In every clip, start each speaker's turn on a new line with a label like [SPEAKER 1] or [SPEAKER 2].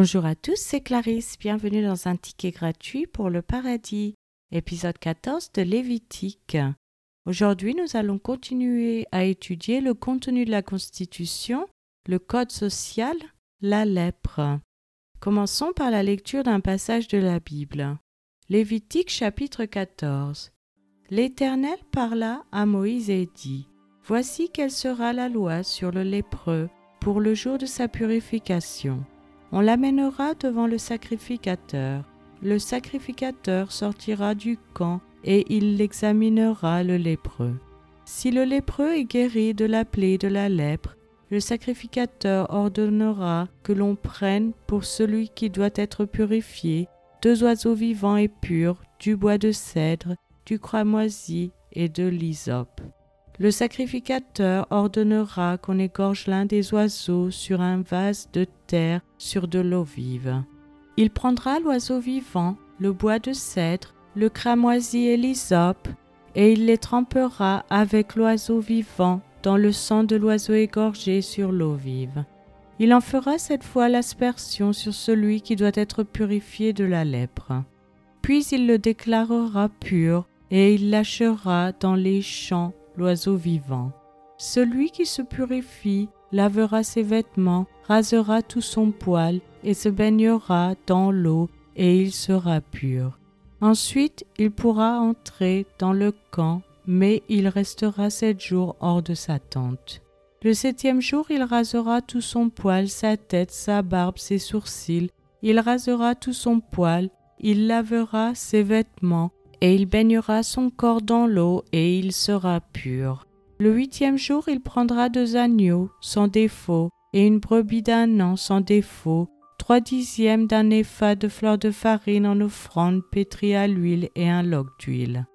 [SPEAKER 1] Bonjour à tous, c'est Clarisse. Bienvenue dans un ticket gratuit pour le paradis, épisode 14 de Lévitique. Aujourd'hui, nous allons continuer à étudier le contenu de la Constitution, le Code social, la lèpre. Commençons par la lecture d'un passage de la Bible. Lévitique chapitre 14. L'Éternel parla à Moïse et dit Voici quelle sera la loi sur le lépreux pour le jour de sa purification. On l'amènera devant le sacrificateur. Le sacrificateur sortira du camp et il l'examinera le lépreux. Si le lépreux est guéri de la plaie de la lèpre, le sacrificateur ordonnera que l'on prenne pour celui qui doit être purifié deux oiseaux vivants et purs, du bois de cèdre, du cramoisi et de l'hysope. Le sacrificateur ordonnera qu'on égorge l'un des oiseaux sur un vase de sur de l'eau vive. Il prendra l'oiseau vivant, le bois de cèdre, le cramoisi et l'hysope, et il les trempera avec l'oiseau vivant dans le sang de l'oiseau égorgé sur l'eau vive. Il en fera cette fois l'aspersion sur celui qui doit être purifié de la lèpre. Puis il le déclarera pur, et il lâchera dans les champs l'oiseau vivant. Celui qui se purifie lavera ses vêtements, rasera tout son poil et se baignera dans l'eau, et il sera pur. Ensuite il pourra entrer dans le camp, mais il restera sept jours hors de sa tente. Le septième jour il rasera tout son poil, sa tête, sa barbe, ses sourcils, il rasera tout son poil, il lavera ses vêtements, et il baignera son corps dans l'eau, et il sera pur. Le huitième jour, il prendra deux agneaux sans défaut, et une brebis d'un an sans défaut, trois dixièmes d'un épha de fleurs de farine en offrande pétrie à l'huile et un log d'huile.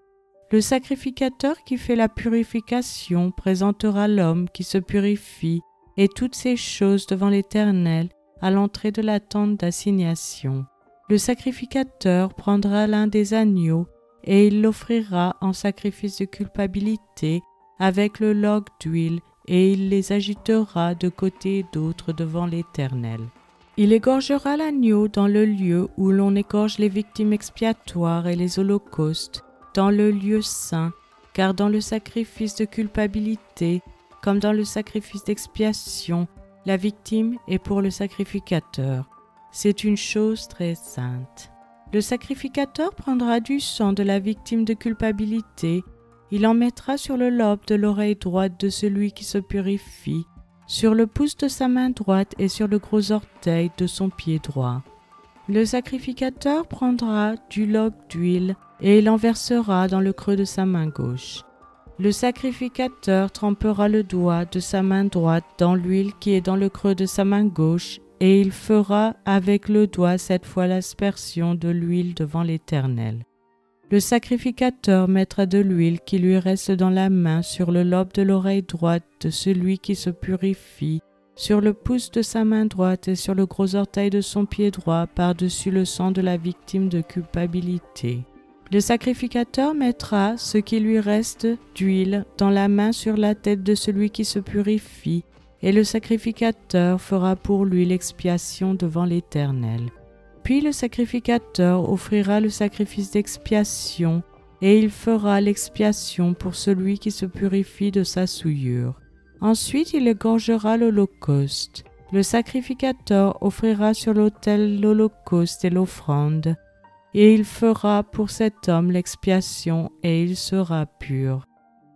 [SPEAKER 1] Le sacrificateur qui fait la purification présentera l'homme qui se purifie et toutes ces choses devant l'Éternel à l'entrée de la tente d'assignation. Le sacrificateur prendra l'un des agneaux et il l'offrira en sacrifice de culpabilité avec le log d'huile, et il les agitera de côté et d'autre devant l'Éternel. Il égorgera l'agneau dans le lieu où l'on égorge les victimes expiatoires et les holocaustes, dans le lieu saint, car dans le sacrifice de culpabilité, comme dans le sacrifice d'expiation, la victime est pour le sacrificateur. C'est une chose très sainte. Le sacrificateur prendra du sang de la victime de culpabilité, il en mettra sur le lobe de l'oreille droite de celui qui se purifie, sur le pouce de sa main droite et sur le gros orteil de son pied droit. Le sacrificateur prendra du log d'huile et il en versera dans le creux de sa main gauche. Le sacrificateur trempera le doigt de sa main droite dans l'huile qui est dans le creux de sa main gauche et il fera avec le doigt cette fois l'aspersion de l'huile devant l'Éternel. Le sacrificateur mettra de l'huile qui lui reste dans la main sur le lobe de l'oreille droite de celui qui se purifie, sur le pouce de sa main droite et sur le gros orteil de son pied droit par-dessus le sang de la victime de culpabilité. Le sacrificateur mettra ce qui lui reste d'huile dans la main sur la tête de celui qui se purifie, et le sacrificateur fera pour lui l'expiation devant l'Éternel. Puis le sacrificateur offrira le sacrifice d'expiation, et il fera l'expiation pour celui qui se purifie de sa souillure. Ensuite il égorgera l'holocauste. Le sacrificateur offrira sur l'autel l'holocauste et l'offrande, et il fera pour cet homme l'expiation, et il sera pur.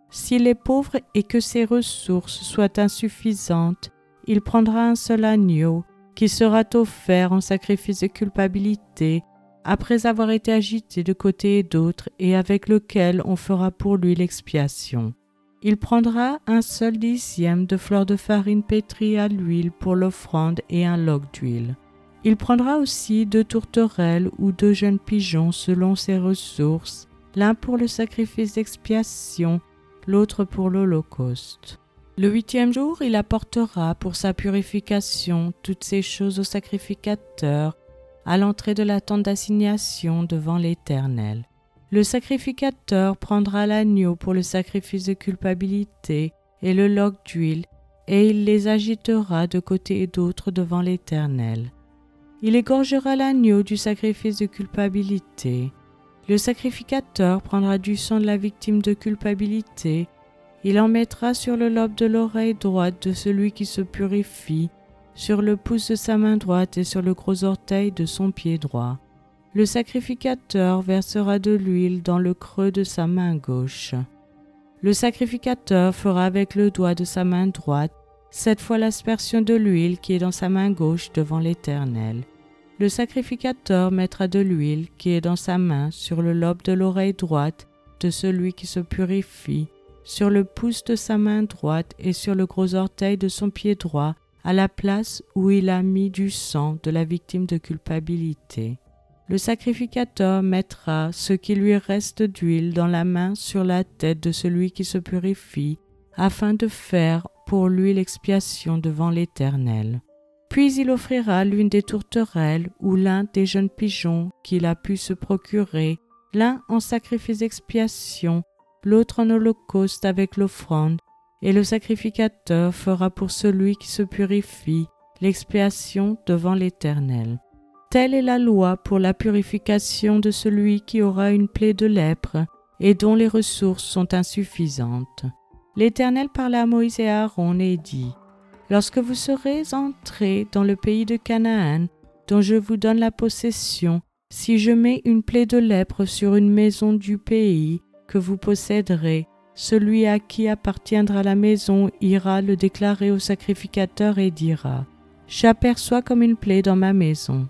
[SPEAKER 1] S'il est pauvre et que ses ressources soient insuffisantes, il prendra un seul agneau qui sera offert en sacrifice de culpabilité après avoir été agité de côté et d'autre et avec lequel on fera pour lui l'expiation. Il prendra un seul dixième de fleurs de farine pétrie à l'huile pour l'offrande et un log d'huile. Il prendra aussi deux tourterelles ou deux jeunes pigeons selon ses ressources, l'un pour le sacrifice d'expiation l'autre pour l'Holocauste. Le huitième jour, il apportera pour sa purification toutes ces choses au sacrificateur à l'entrée de la tente d'assignation devant l'Éternel. Le sacrificateur prendra l'agneau pour le sacrifice de culpabilité et le log d'huile, et il les agitera de côté et d'autre devant l'Éternel. Il égorgera l'agneau du sacrifice de culpabilité. Le sacrificateur prendra du sang de la victime de culpabilité. Il en mettra sur le lobe de l'oreille droite de celui qui se purifie, sur le pouce de sa main droite et sur le gros orteil de son pied droit. Le sacrificateur versera de l'huile dans le creux de sa main gauche. Le sacrificateur fera avec le doigt de sa main droite cette fois l'aspersion de l'huile qui est dans sa main gauche devant l'Éternel. Le sacrificateur mettra de l'huile qui est dans sa main sur le lobe de l'oreille droite de celui qui se purifie, sur le pouce de sa main droite et sur le gros orteil de son pied droit, à la place où il a mis du sang de la victime de culpabilité. Le sacrificateur mettra ce qui lui reste d'huile dans la main sur la tête de celui qui se purifie, afin de faire pour lui l'expiation devant l'Éternel. Puis il offrira l'une des tourterelles ou l'un des jeunes pigeons qu'il a pu se procurer, l'un en sacrifice d'expiation, l'autre en holocauste avec l'offrande, et le sacrificateur fera pour celui qui se purifie l'expiation devant l'Éternel. Telle est la loi pour la purification de celui qui aura une plaie de lèpre et dont les ressources sont insuffisantes. L'Éternel parla à Moïse et à Aaron et dit, Lorsque vous serez entrés dans le pays de Canaan, dont je vous donne la possession, si je mets une plaie de lèpre sur une maison du pays que vous posséderez, celui à qui appartiendra la maison ira le déclarer au sacrificateur et dira, J'aperçois comme une plaie dans ma maison.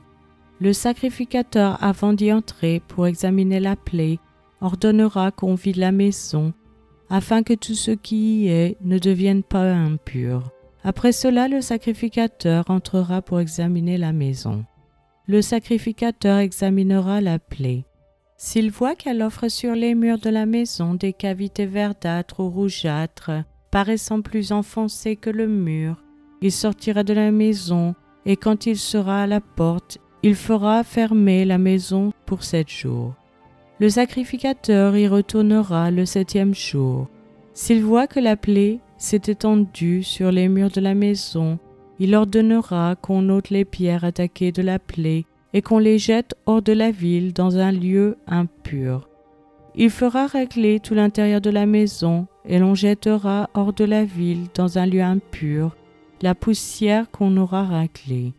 [SPEAKER 1] Le sacrificateur, avant d'y entrer pour examiner la plaie, ordonnera qu'on vide la maison afin que tout ce qui y est ne devienne pas impur. Après cela, le sacrificateur entrera pour examiner la maison. Le sacrificateur examinera la plaie. S'il voit qu'elle offre sur les murs de la maison des cavités verdâtres ou rougeâtres, paraissant plus enfoncées que le mur, il sortira de la maison, et quand il sera à la porte, il fera fermer la maison pour sept jours. Le sacrificateur y retournera le septième jour. S'il voit que la plaie s'est étendue sur les murs de la maison, il ordonnera qu'on ôte les pierres attaquées de la plaie et qu'on les jette hors de la ville dans un lieu impur. Il fera régler tout l'intérieur de la maison et l'on jettera hors de la ville dans un lieu impur la poussière qu'on aura raclée.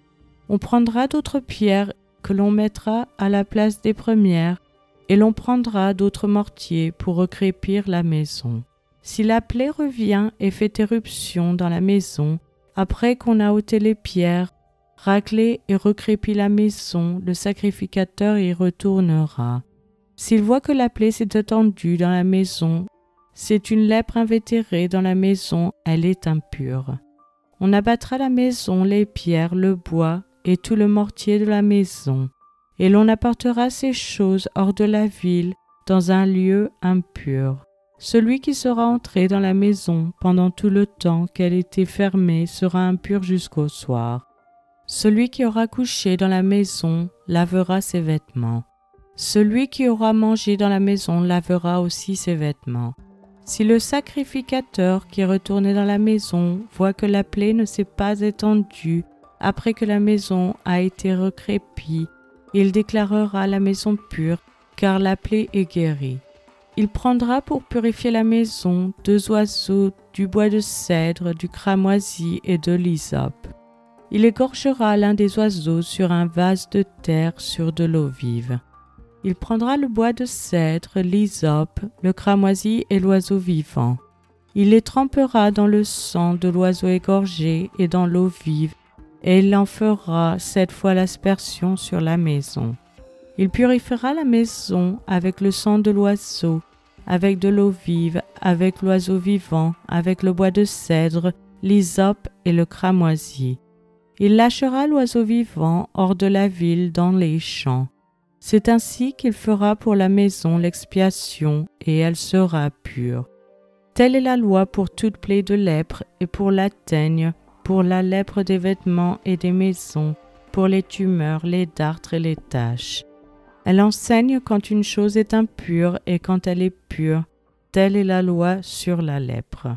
[SPEAKER 1] On prendra d'autres pierres que l'on mettra à la place des premières et l'on prendra d'autres mortiers pour recrépir la maison. Si la plaie revient et fait éruption dans la maison, après qu'on a ôté les pierres, raclé et recrépi la maison, le sacrificateur y retournera. S'il voit que la plaie s'est étendue dans la maison, c'est une lèpre invétérée dans la maison, elle est impure. On abattra la maison, les pierres, le bois et tout le mortier de la maison et l'on apportera ces choses hors de la ville, dans un lieu impur. Celui qui sera entré dans la maison pendant tout le temps qu'elle était fermée sera impur jusqu'au soir. Celui qui aura couché dans la maison lavera ses vêtements. Celui qui aura mangé dans la maison lavera aussi ses vêtements. Si le sacrificateur qui est retourné dans la maison voit que la plaie ne s'est pas étendue après que la maison a été recrépie, il déclarera la maison pure, car la plaie est guérie. Il prendra pour purifier la maison deux oiseaux, du bois de cèdre, du cramoisi et de l'hysope. Il égorgera l'un des oiseaux sur un vase de terre sur de l'eau vive. Il prendra le bois de cèdre, l'hysope, le cramoisi et l'oiseau vivant. Il les trempera dans le sang de l'oiseau égorgé et dans l'eau vive, et il en fera cette fois l'aspersion sur la maison. Il purifiera la maison avec le sang de l'oiseau, avec de l'eau vive, avec l'oiseau vivant, avec le bois de cèdre, l'hysope et le cramoisi. Il lâchera l'oiseau vivant hors de la ville dans les champs. C'est ainsi qu'il fera pour la maison l'expiation, et elle sera pure. Telle est la loi pour toute plaie de lèpre et pour la teigne, pour la lèpre des vêtements et des maisons, pour les tumeurs, les dartres et les taches. Elle enseigne quand une chose est impure et quand elle est pure. Telle est la loi sur la lèpre.